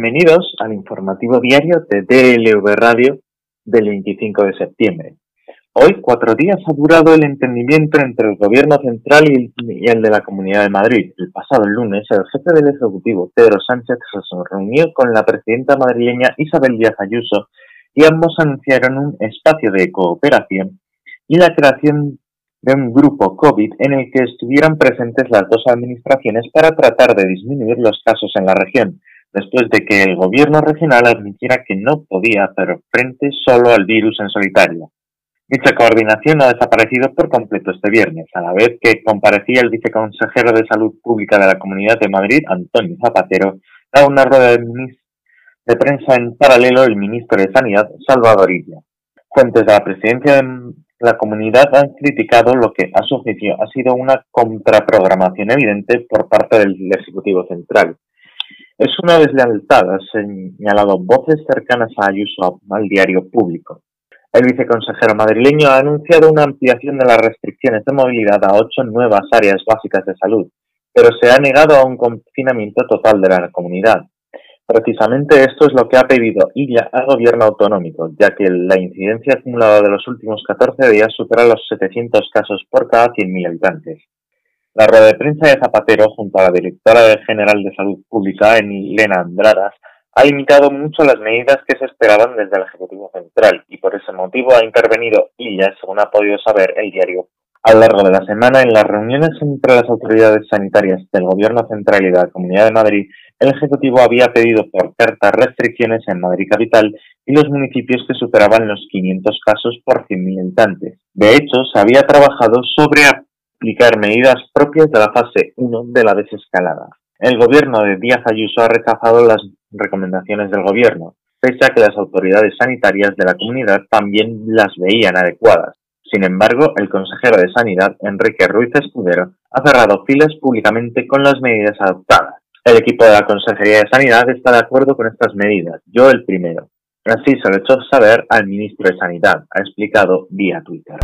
Bienvenidos al informativo diario de DLV Radio del 25 de septiembre. Hoy, cuatro días, ha durado el entendimiento entre el Gobierno central y el de la Comunidad de Madrid. El pasado lunes, el jefe del Ejecutivo, Pedro Sánchez, se reunió con la presidenta madrileña Isabel Díaz Ayuso y ambos anunciaron un espacio de cooperación y la creación de un grupo COVID en el que estuvieran presentes las dos administraciones para tratar de disminuir los casos en la región, después de que el gobierno regional admitiera que no podía hacer frente solo al virus en solitario. Dicha coordinación ha desaparecido por completo este viernes, a la vez que comparecía el viceconsejero de Salud Pública de la Comunidad de Madrid, Antonio Zapatero, a una rueda de, prensa en paralelo el ministro de Sanidad, Salvador Illa. Fuentes de la presidencia de la comunidad han criticado lo que, a su juicio, ha sido una contraprogramación evidente por parte del Ejecutivo Central. Es una deslealtad, han señalado voces cercanas a Ayuso al diario público. El viceconsejero madrileño ha anunciado una ampliación de las restricciones de movilidad a ocho nuevas áreas básicas de salud, pero se ha negado a un confinamiento total de la comunidad. Precisamente esto es lo que ha pedido ILA al gobierno autonómico, ya que la incidencia acumulada de los últimos 14 días supera los 700 casos por cada 100.000 habitantes. La rueda de prensa de Zapatero, junto a la directora general de Salud Pública, Elena Andradas, ha limitado mucho las medidas que se esperaban desde el Ejecutivo Central y por ese motivo ha intervenido ella, según ha podido saber el diario. A lo largo de la semana, en las reuniones entre las autoridades sanitarias del Gobierno Central y de la Comunidad de Madrid, el Ejecutivo había pedido por carta restricciones en Madrid Capital y los municipios que superaban los 500 casos por 100.000 habitantes. De hecho, se había trabajado sobre aplicar medidas propias de la fase 1 de la desescalada. El gobierno de Díaz Ayuso ha rechazado las recomendaciones del gobierno, pese a que las autoridades sanitarias de la comunidad también las veían adecuadas. Sin embargo, el consejero de Sanidad, Enrique Ruiz Escudero, ha cerrado filas públicamente con las medidas adoptadas. El equipo de la Consejería de Sanidad está de acuerdo con estas medidas, yo el primero. Así se lo he hecho saber al ministro de Sanidad, ha explicado vía Twitter.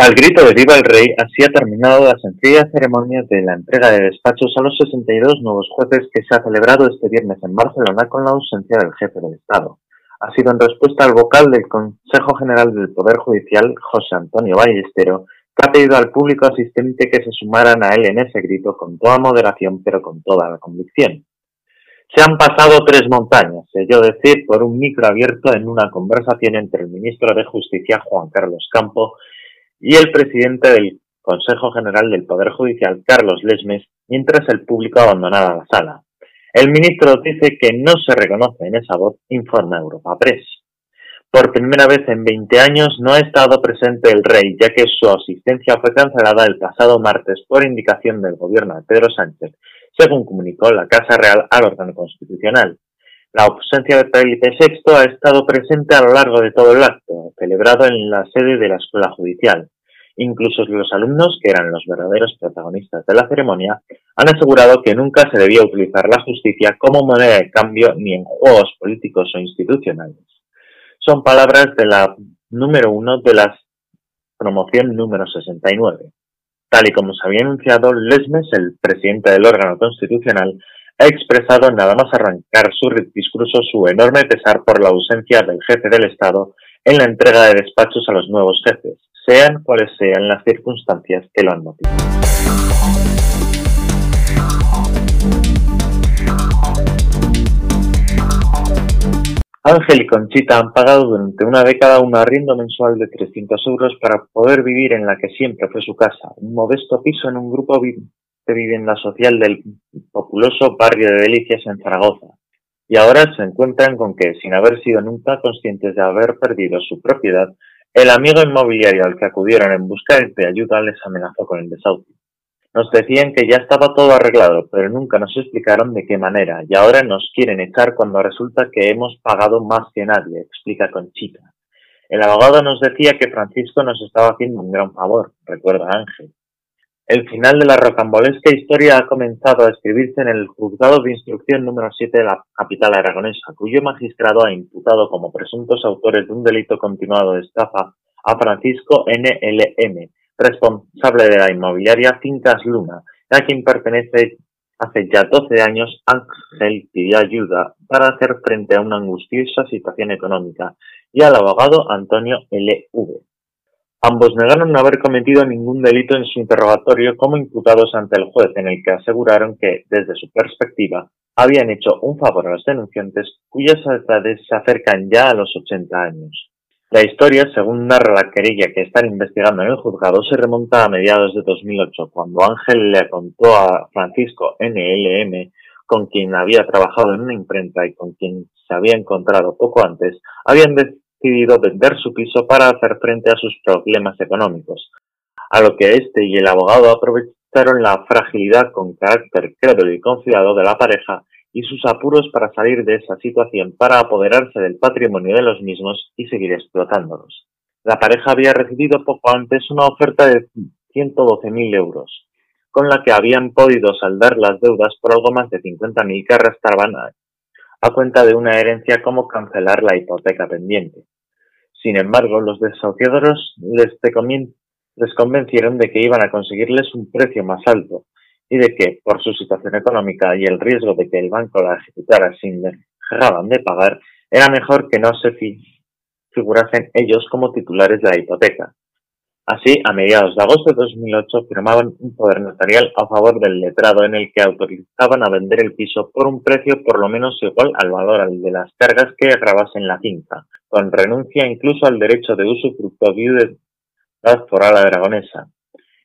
Al grito de Viva el Rey, así ha terminado la sencilla ceremonia de la entrega de despachos a los 62 nuevos jueces que se ha celebrado este viernes en Barcelona con la ausencia del jefe del Estado. Ha sido en respuesta al vocal del Consejo General del Poder Judicial, José Antonio Ballestero, que ha pedido al público asistente que se sumaran a él en ese grito con toda moderación pero con toda la convicción. Se han pasado tres montañas, se yo decir, por un micro abierto en una conversación entre el ministro de Justicia, Juan Carlos Campo, y el presidente del Consejo General del Poder Judicial, Carlos Lesmes, mientras el público abandonaba la sala. El ministro dice que no se reconoce en esa voz, informa Europa Press. Por primera vez en 20 años no ha estado presente el rey, ya que su asistencia fue cancelada el pasado martes por indicación del gobierno de Pedro Sánchez, según comunicó la Casa Real al órgano constitucional. La ausencia de Felipe VI ha estado presente a lo largo de todo el acto, celebrado en la sede de la Escuela Judicial. Incluso los alumnos, que eran los verdaderos protagonistas de la ceremonia, han asegurado que nunca se debía utilizar la justicia como moneda de cambio ni en juegos políticos o institucionales. Son palabras de la número uno de la promoción número 69. Tal y como se había anunciado, Lesmes, el presidente del órgano constitucional, ha expresado nada más arrancar su discurso su enorme pesar por la ausencia del jefe del Estado en la entrega de despachos a los nuevos jefes, sean cuales sean las circunstancias que lo han motivado. Ángel y Conchita han pagado durante una década un arriendo mensual de 300 euros para poder vivir en la que siempre fue su casa, un modesto piso en un grupo vivienda social del populoso barrio de Delicias en Zaragoza. Y ahora se encuentran con que, sin haber sido nunca conscientes de haber perdido su propiedad, el amigo inmobiliario al que acudieron en busca de ayuda les amenazó con el desahucio. Nos decían que ya estaba todo arreglado, pero nunca nos explicaron de qué manera, y ahora nos quieren echar cuando resulta que hemos pagado más que nadie, explica Conchita. El abogado nos decía que Francisco nos estaba haciendo un gran favor, recuerda Ángel. El final de la rocambolesca historia ha comenzado a escribirse en el juzgado de instrucción número 7 de la capital aragonesa, cuyo magistrado ha imputado como presuntos autores de un delito continuado de estafa a Francisco NLM, responsable de la inmobiliaria Cintas Luna, a quien pertenece hace ya 12 años Ángel pidió ayuda para hacer frente a una angustiosa situación económica y al abogado Antonio L.V. Ambos negaron no haber cometido ningún delito en su interrogatorio como imputados ante el juez, en el que aseguraron que, desde su perspectiva, habían hecho un favor a los denunciantes cuyas edades se acercan ya a los 80 años. La historia, según narra la querella que están investigando en el juzgado, se remonta a mediados de 2008, cuando Ángel le contó a Francisco NLM, con quien había trabajado en una imprenta y con quien se había encontrado poco antes, habían decidido vender su piso para hacer frente a sus problemas económicos, a lo que este y el abogado aprovecharon la fragilidad con carácter crédulo y confiado de la pareja y sus apuros para salir de esa situación para apoderarse del patrimonio de los mismos y seguir explotándolos. La pareja había recibido poco antes una oferta de 112.000 euros, con la que habían podido saldar las deudas por algo más de 50.000 que arrastraban a cuenta de una herencia como cancelar la hipoteca pendiente. Sin embargo, los desahuciados les, convencieron de que iban a conseguirles un precio más alto, y de que, por su situación económica y el riesgo de que el banco la ejecutara sin dejaban de pagar, era mejor que no se figurasen ellos como titulares de la hipoteca. Así, a mediados de agosto de 2008 firmaban un poder notarial a favor del letrado en el que autorizaban a vender el piso por un precio por lo menos igual al valor al de las cargas que grabasen la finca, con renuncia incluso al derecho de uso de la foral aragonesa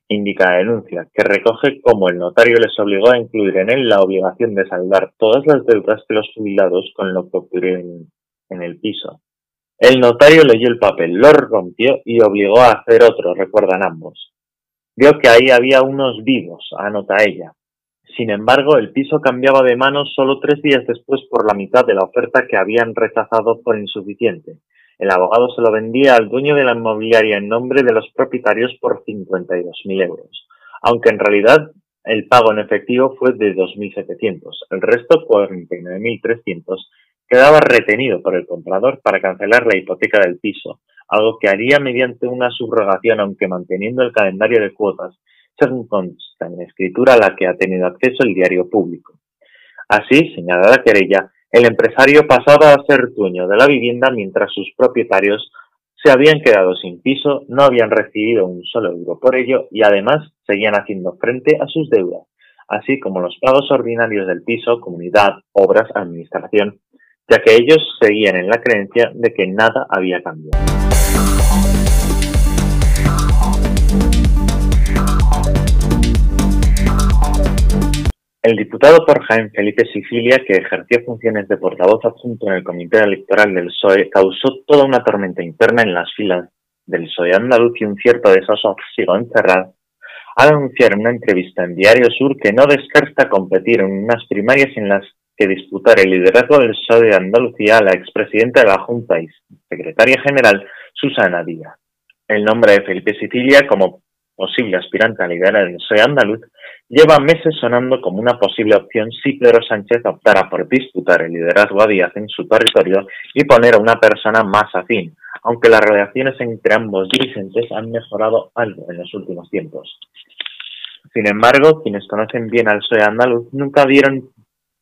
indica la denuncia, que recoge cómo el notario les obligó a incluir en él la obligación de saldar todas las deudas de los jubilados con lo que ocurrió en, el piso. El notario leyó el papel, lo rompió y obligó a hacer otro, recuerdan ambos. Vio que ahí había unos vivos, anota ella. Sin embargo, el piso cambiaba de manos solo tres días después por la mitad de la oferta que habían rechazado por insuficiente, el abogado se lo vendía al dueño de la inmobiliaria en nombre de los propietarios por 52.000 euros, aunque en realidad el pago en efectivo fue de 2.700. El resto, 49.300, quedaba retenido por el comprador para cancelar la hipoteca del piso, algo que haría mediante una subrogación aunque manteniendo el calendario de cuotas, según consta en escritura a la que ha tenido acceso el diario público. Así, señala la querella, el empresario pasaba a ser dueño de la vivienda mientras sus propietarios se habían quedado sin piso, no habían recibido un solo euro por ello y además seguían haciendo frente a sus deudas, así como los pagos ordinarios del piso, comunidad, obras, administración, ya que ellos seguían en la creencia de que nada había cambiado. El diputado por Jaén Felipe Sicilia, que ejerció funciones de portavoz adjunto en el comité electoral del PSOE, causó toda una tormenta interna en las filas del PSOE andaluz y un cierto desasosiego encerrado al anunciar en una entrevista en Diario Sur que no descarta competir en unas primarias en las que disputar el liderazgo del PSOE de Andalucía a la expresidenta de la Junta y secretaria general Susana Díaz. El nombre de Felipe Sicilia como posible aspirante a liderar el PSOE andaluz lleva meses sonando como una posible opción si Pedro Sánchez optara por disputar el liderazgo a Díaz en su territorio y poner a una persona más afín, aunque las relaciones entre ambos dirigentes han mejorado algo en los últimos tiempos. Sin embargo, quienes conocen bien al PSOE andaluz nunca dieron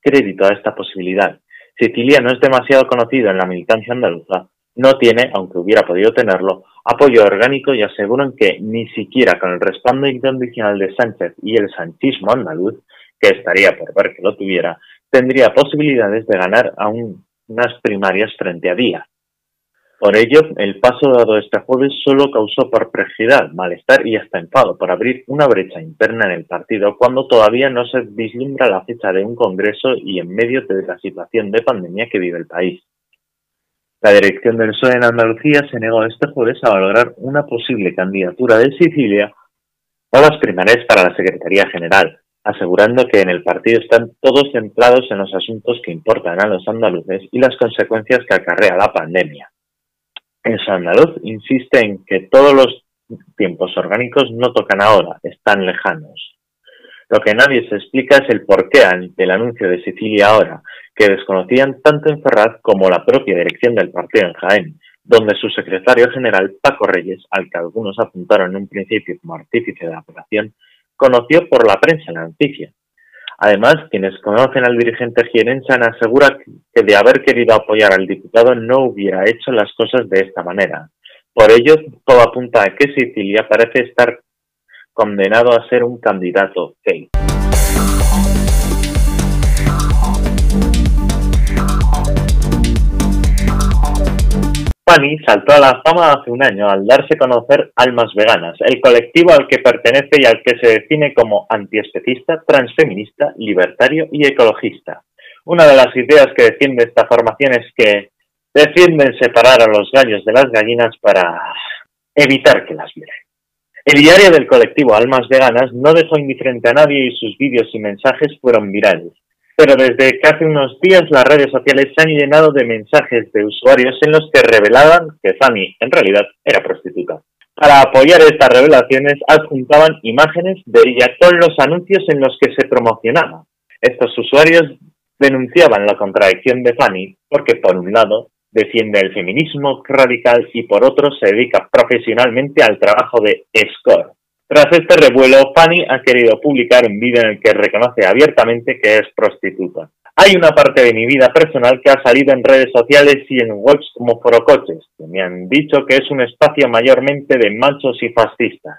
crédito a esta posibilidad. Sicilia no es demasiado conocido en la militancia andaluza, no tiene, aunque hubiera podido tenerlo, apoyo orgánico y aseguran que ni siquiera con el respaldo incondicional de Sánchez y el sanchismo andaluz, que estaría por ver que lo tuviera, tendría posibilidades de ganar a unas primarias frente a Díaz. Por ello, el paso dado este jueves solo causó perplejidad, malestar y hasta enfado por abrir una brecha interna en el partido cuando todavía no se vislumbra la fecha de un congreso y en medio de la situación de pandemia que vive el país. La dirección del PSOE en Andalucía se negó este jueves a valorar una posible candidatura de Sicilia a las primarias para la Secretaría General, asegurando que en el partido están todos centrados en los asuntos que importan a los andaluces y las consecuencias que acarrea la pandemia. El andaluz insiste en que todos los tiempos orgánicos no tocan ahora, están lejanos. Lo que nadie se explica es el porqué ante el anuncio de Sicilia ahora, que desconocían tanto en Ferraz como la propia dirección del partido en Jaén, donde su secretario general, Paco Reyes, al que algunos apuntaron en un principio como artífice de la operación, conoció por la prensa la noticia. Además, quienes conocen al dirigente jienense aseguran que de haber querido apoyar al diputado no hubiera hecho las cosas de esta manera. Por ello, todo apunta a que Sicilia parece estar condenado a ser un candidato fake. Fanny saltó a la fama hace un año al darse a conocer Almas Veganas, el colectivo al que pertenece y al que se define como antiespecista, transfeminista, libertario y ecologista. Una de las ideas que defiende esta formación es que defienden separar a los gallos de las gallinas para evitar que las violen. El diario del colectivo Almas Veganas no dejó indiferente a nadie y sus vídeos y mensajes fueron virales. Pero desde hace unos días las redes sociales se han llenado de mensajes de usuarios en los que revelaban que Fanny en realidad era prostituta. Para apoyar estas revelaciones adjuntaban imágenes de ella con los anuncios en los que se promocionaba. Estos usuarios denunciaban la contradicción de Fanny porque por un lado defiende el feminismo radical y por otro se dedica profesionalmente al trabajo de escort. Tras este revuelo, Fanny ha querido publicar un vídeo en el que reconoce abiertamente que es prostituta. Hay una parte de mi vida personal que ha salido en redes sociales y en webs como Forocoches, que me han dicho que es un espacio mayormente de machos y fascistas.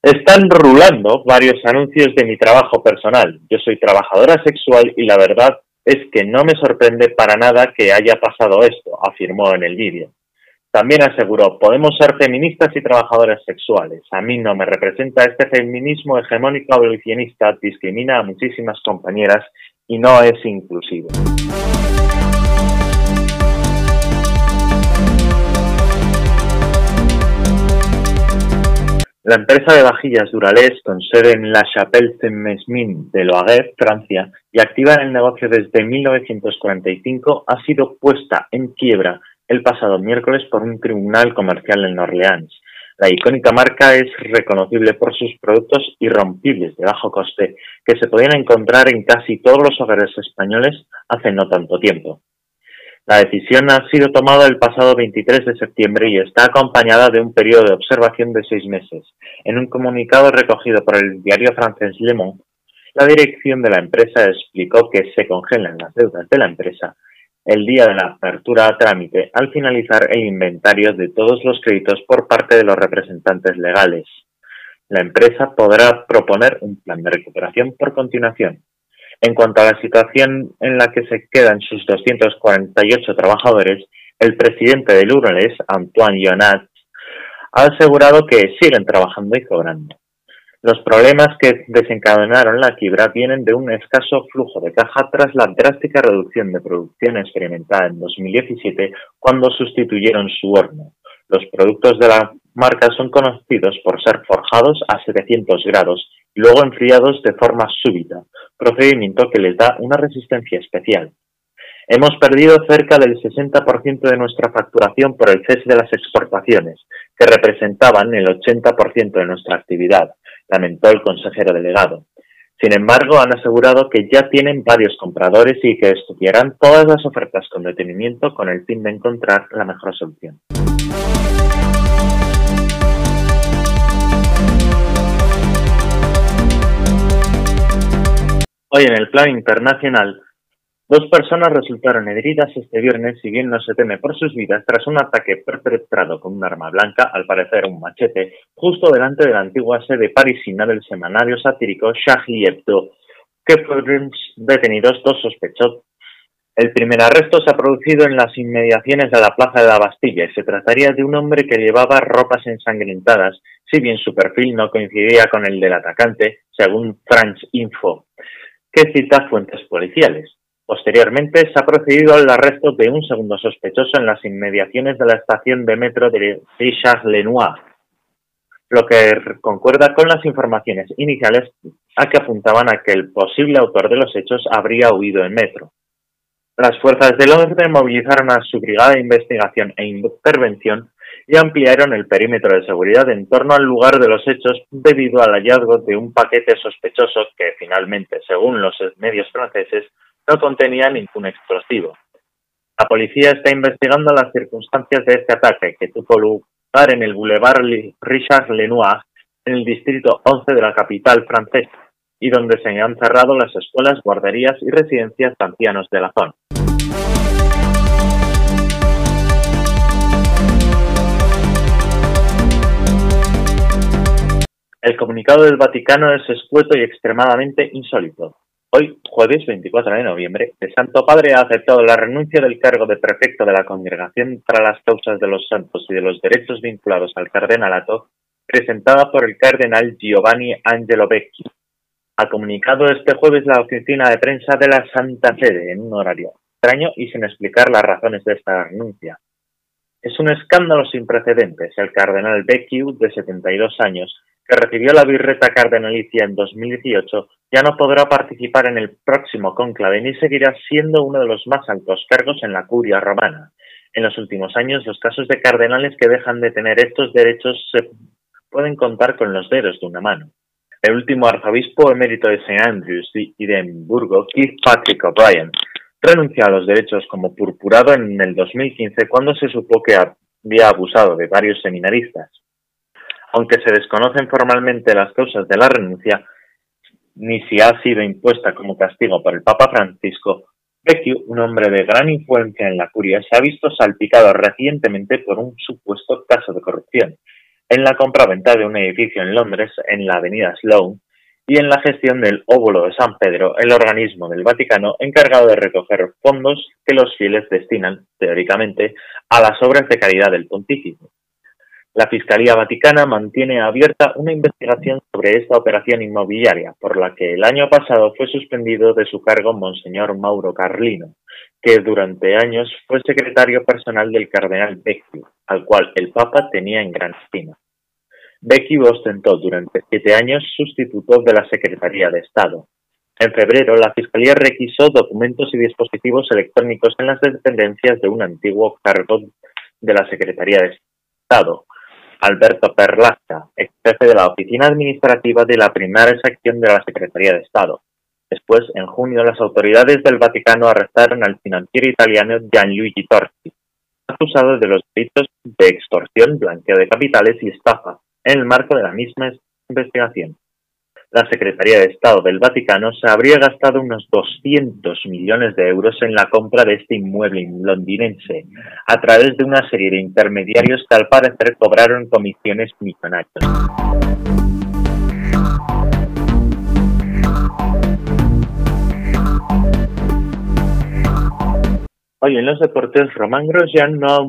Están rulando varios anuncios de mi trabajo personal. Yo soy trabajadora sexual y la verdad es que no me sorprende para nada que haya pasado esto, afirmó en el vídeo. También aseguró, podemos ser feministas y trabajadoras sexuales. A mí no me representa este feminismo hegemónico abolicionista, discrimina a muchísimas compañeras y no es inclusivo. La empresa de vajillas Duralés, con sede en La Chapelle-Saint-Mesmin de Loaguer, Francia, y activa en el negocio desde 1945, ha sido puesta en quiebra el pasado miércoles por un tribunal comercial en Orleans. La icónica marca es reconocible por sus productos irrompibles de bajo coste que se podían encontrar en casi todos los hogares españoles hace no tanto tiempo. La decisión ha sido tomada el pasado 23 de septiembre y está acompañada de un periodo de observación de seis meses. En un comunicado recogido por el diario francés Le Monde, la dirección de la empresa explicó que se congelan las deudas de la empresa el día de la apertura a trámite al finalizar el inventario de todos los créditos por parte de los representantes legales. La empresa podrá proponer un plan de recuperación por continuación. En cuanto a la situación en la que se quedan sus 248 trabajadores, el presidente de Lourdes, Antoine Yonat, ha asegurado que siguen trabajando y cobrando. Los problemas que desencadenaron la quiebra vienen de un escaso flujo de caja tras la drástica reducción de producción experimentada en 2017 cuando sustituyeron su horno. Los productos de la marca son conocidos por ser forjados a 700 grados y luego enfriados de forma súbita, procedimiento que les da una resistencia especial. Hemos perdido cerca del 60% de nuestra facturación por el cese de las exportaciones, que representaban el 80% de nuestra actividad, lamentó el consejero delegado. Sin embargo, han asegurado que ya tienen varios compradores y que estudiarán todas las ofertas con detenimiento con el fin de encontrar la mejor solución. Hoy en el plan internacional, dos personas resultaron heridas este viernes si bien no se teme por sus vidas tras un ataque perpetrado con un arma blanca, al parecer un machete, justo delante de la antigua sede parisina del semanario satírico Charlie Hebdo, que fueron detenidos dos sospechosos. El primer arresto se ha producido en las inmediaciones de la Plaza de la Bastilla y se trataría de un hombre que llevaba ropas ensangrentadas, si bien su perfil no coincidía con el del atacante, según France Info que cita fuentes policiales. Posteriormente, se ha procedido al arresto de un segundo sospechoso en las inmediaciones de la estación de metro de Richard-Lenoir, lo que concuerda con las informaciones iniciales a que apuntaban a que el posible autor de los hechos habría huido en metro. Las fuerzas del orden movilizaron a su brigada de investigación e intervención y ampliaron el perímetro de seguridad en torno al lugar de los hechos debido al hallazgo de un paquete sospechoso que finalmente, según los medios franceses, no contenía ningún explosivo. La policía está investigando las circunstancias de este ataque, que tuvo lugar en el Boulevard Richard Lenoir, en el distrito 11 de la capital francesa, y donde se han cerrado las escuelas, guarderías y residencias de ancianos de la zona. El comunicado del Vaticano es escueto y extremadamente insólito. Hoy, jueves 24 de noviembre, el Santo Padre ha aceptado la renuncia del cargo de prefecto de la Congregación para las Causas de los Santos y de los Derechos vinculados al cardenalato, presentada por el cardenal Giovanni Angelo Vecchi. Ha comunicado este jueves la oficina de prensa de la Santa Sede en un horario extraño y sin explicar las razones de esta renuncia. Es un escándalo sin precedentes. El cardenal Vecchi, de 72 años, que recibió la birreta cardenalicia en 2018, ya no podrá participar en el próximo cónclave ni seguirá siendo uno de los más altos cargos en la curia romana. En los últimos años, los casos de cardenales que dejan de tener estos derechos se pueden contar con los dedos de una mano. El último arzobispo emérito de St. Andrews y de Edimburgo, Keith Patrick O'Brien, renunció a los derechos como purpurado en el 2015 cuando se supo que había abusado de varios seminaristas. Aunque se desconocen formalmente las causas de la renuncia, ni si ha sido impuesta como castigo por el Papa Francisco, Vecchio, un hombre de gran influencia en la curia, se ha visto salpicado recientemente por un supuesto caso de corrupción en la compra-venta de un edificio en Londres, en la avenida Sloane, y en la gestión del óvulo de San Pedro, el organismo del Vaticano encargado de recoger fondos que los fieles destinan, teóricamente, a las obras de caridad del pontífice. La Fiscalía Vaticana mantiene abierta una investigación sobre esta operación inmobiliaria, por la que el año pasado fue suspendido de su cargo Monseñor Mauro Carlino, que durante años fue secretario personal del cardenal Becchio, al cual el Papa tenía en gran estima. Becchio ostentó durante siete años sustituto de la Secretaría de Estado. En febrero, la Fiscalía requisó documentos y dispositivos electrónicos en las dependencias de un antiguo cargo de la Secretaría de Estado, Alberto Perlasca, ex jefe de la oficina administrativa de la primera sección de la Secretaría de Estado. Después, en junio, las autoridades del Vaticano arrestaron al financiero italiano Gianluigi Torti, acusado de los delitos de extorsión, blanqueo de capitales y estafa, en el marco de la misma investigación la Secretaría de Estado del Vaticano se habría gastado unos 200 millones de euros en la compra de este inmueble londinense, a través de una serie de intermediarios que al parecer cobraron comisiones millonarias. Hoy en los deportes, Román Grosjean no ha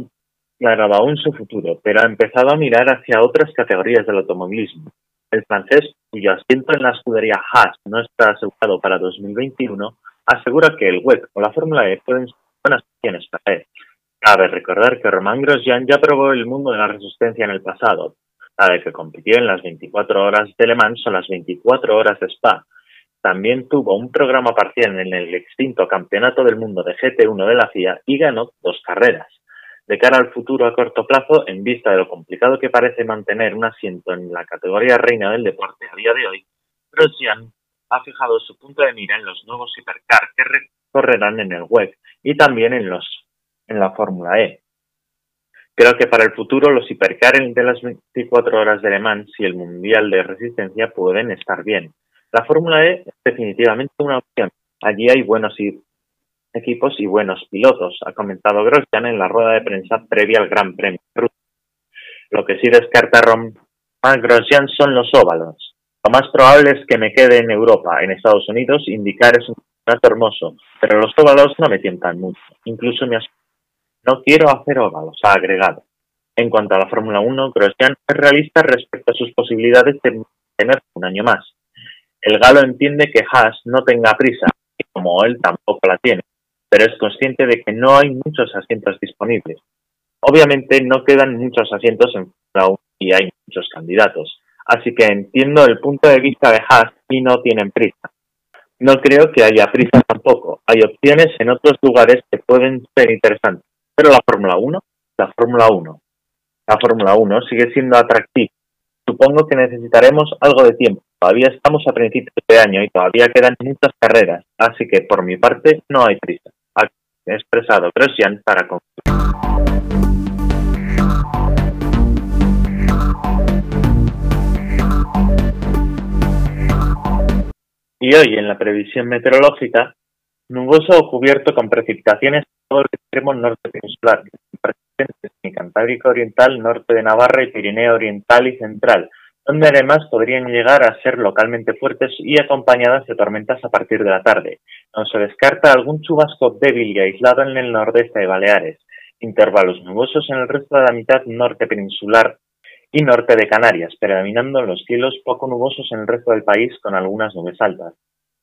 aclarado aún su futuro, pero ha empezado a mirar hacia otras categorías del automovilismo. El francés, cuyo asiento en la escudería Haas no está asegurado para 2021, asegura que el WEC o la Fórmula E pueden ser buenas opciones para él. Cabe recordar que Román Grosjean ya probó el mundo de la resistencia en el pasado, la de que compitió en las 24 horas de Le Mans o las 24 horas de Spa. También tuvo un programa parcial en el extinto Campeonato del Mundo de GT1 de la FIA y ganó dos carreras. De cara al futuro a corto plazo, en vista de lo complicado que parece mantener un asiento en la categoría reina del deporte a día de hoy, Grosjean ha fijado su punto de mira en los nuevos hipercar que recorrerán en el WEC y también en, los, en la Fórmula E. Creo que para el futuro los hipercar de las 24 horas de Le Mans y el Mundial de Resistencia pueden estar bien. La Fórmula E es definitivamente una opción. Allí hay buenos equipos y buenos pilotos, ha comentado Grosjean en la rueda de prensa previa al Gran Premio. Lo que sí descarta Rom Grosjean son los óvalos. Lo más probable es que me quede en Europa. En Estados Unidos, indicar es un campeonato hermoso, pero los óvalos no me tientan mucho. Incluso me No quiero hacer óvalos, ha agregado. En cuanto a la Fórmula 1, Grosjean es realista respecto a sus posibilidades de tener un año más. El galo entiende que Haas no tenga prisa, y como él tampoco la tiene pero es consciente de que no hay muchos asientos disponibles. Obviamente no quedan muchos asientos en Fórmula 1 y hay muchos candidatos, así que entiendo el punto de vista de Haas y no tienen prisa. No creo que haya prisa tampoco, hay opciones en otros lugares que pueden ser interesantes, pero la Fórmula 1, la Fórmula 1, la Fórmula 1 sigue siendo atractiva. Supongo que necesitaremos algo de tiempo. Todavía estamos a principios de año y todavía quedan muchas carreras, así que por mi parte no hay prisa. Expresado Grosjean para Y hoy en la previsión meteorológica, nuboso o cubierto con precipitaciones en todo el extremo norte peninsular, presentes en Cantábrico Oriental, norte de Navarra y Pirineo Oriental y Central, donde además podrían llegar a ser localmente fuertes y acompañadas de tormentas a partir de la tarde. No se descarta algún chubasco débil y aislado en el nordeste de Baleares, intervalos nubosos en el resto de la mitad norte peninsular y norte de Canarias, predominando los cielos poco nubosos en el resto del país con algunas nubes altas.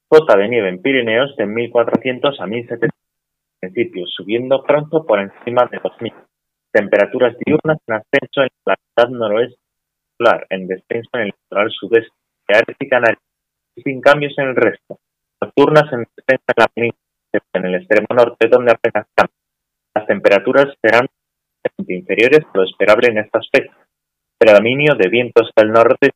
Cota de nieve en Pirineos de 1400 a 1700 municipios, subiendo pronto por encima de 2000. Temperaturas diurnas en ascenso en la mitad noroeste en descenso en el litoral sudeste, Canarias y Canarias, y sin cambios en el resto. Nocturnas en descenso en la península, en el extremo norte donde apenas cambian. Las temperaturas serán inferiores a lo esperable en estas fechas predominio de vientos del norte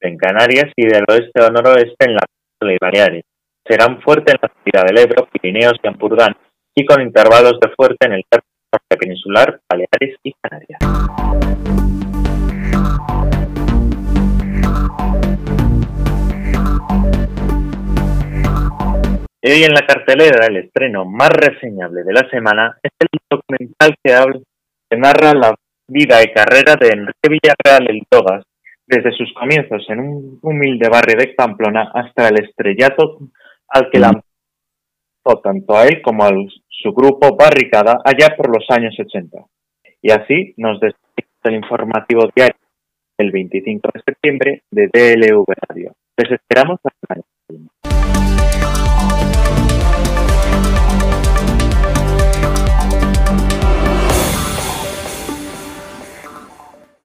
en Canarias y del oeste o noroeste en la península y Baleares. Serán fuertes en la ciudad del Ebro, Pirineos y Ampurdán y con intervalos de fuerte en el norte peninsular, Baleares y Canarias. Hoy en la cartelera el estreno más reseñable de la semana es el documental que, habla, que narra la vida y carrera de Enrique Villarreal El Togas, desde sus comienzos en un humilde barrio de Pamplona hasta el estrellato al que lanzó tanto a él como a su grupo Barricada allá por los años 80. Y así nos despedimos del informativo diario el 25 de septiembre de DLV Radio. Les esperamos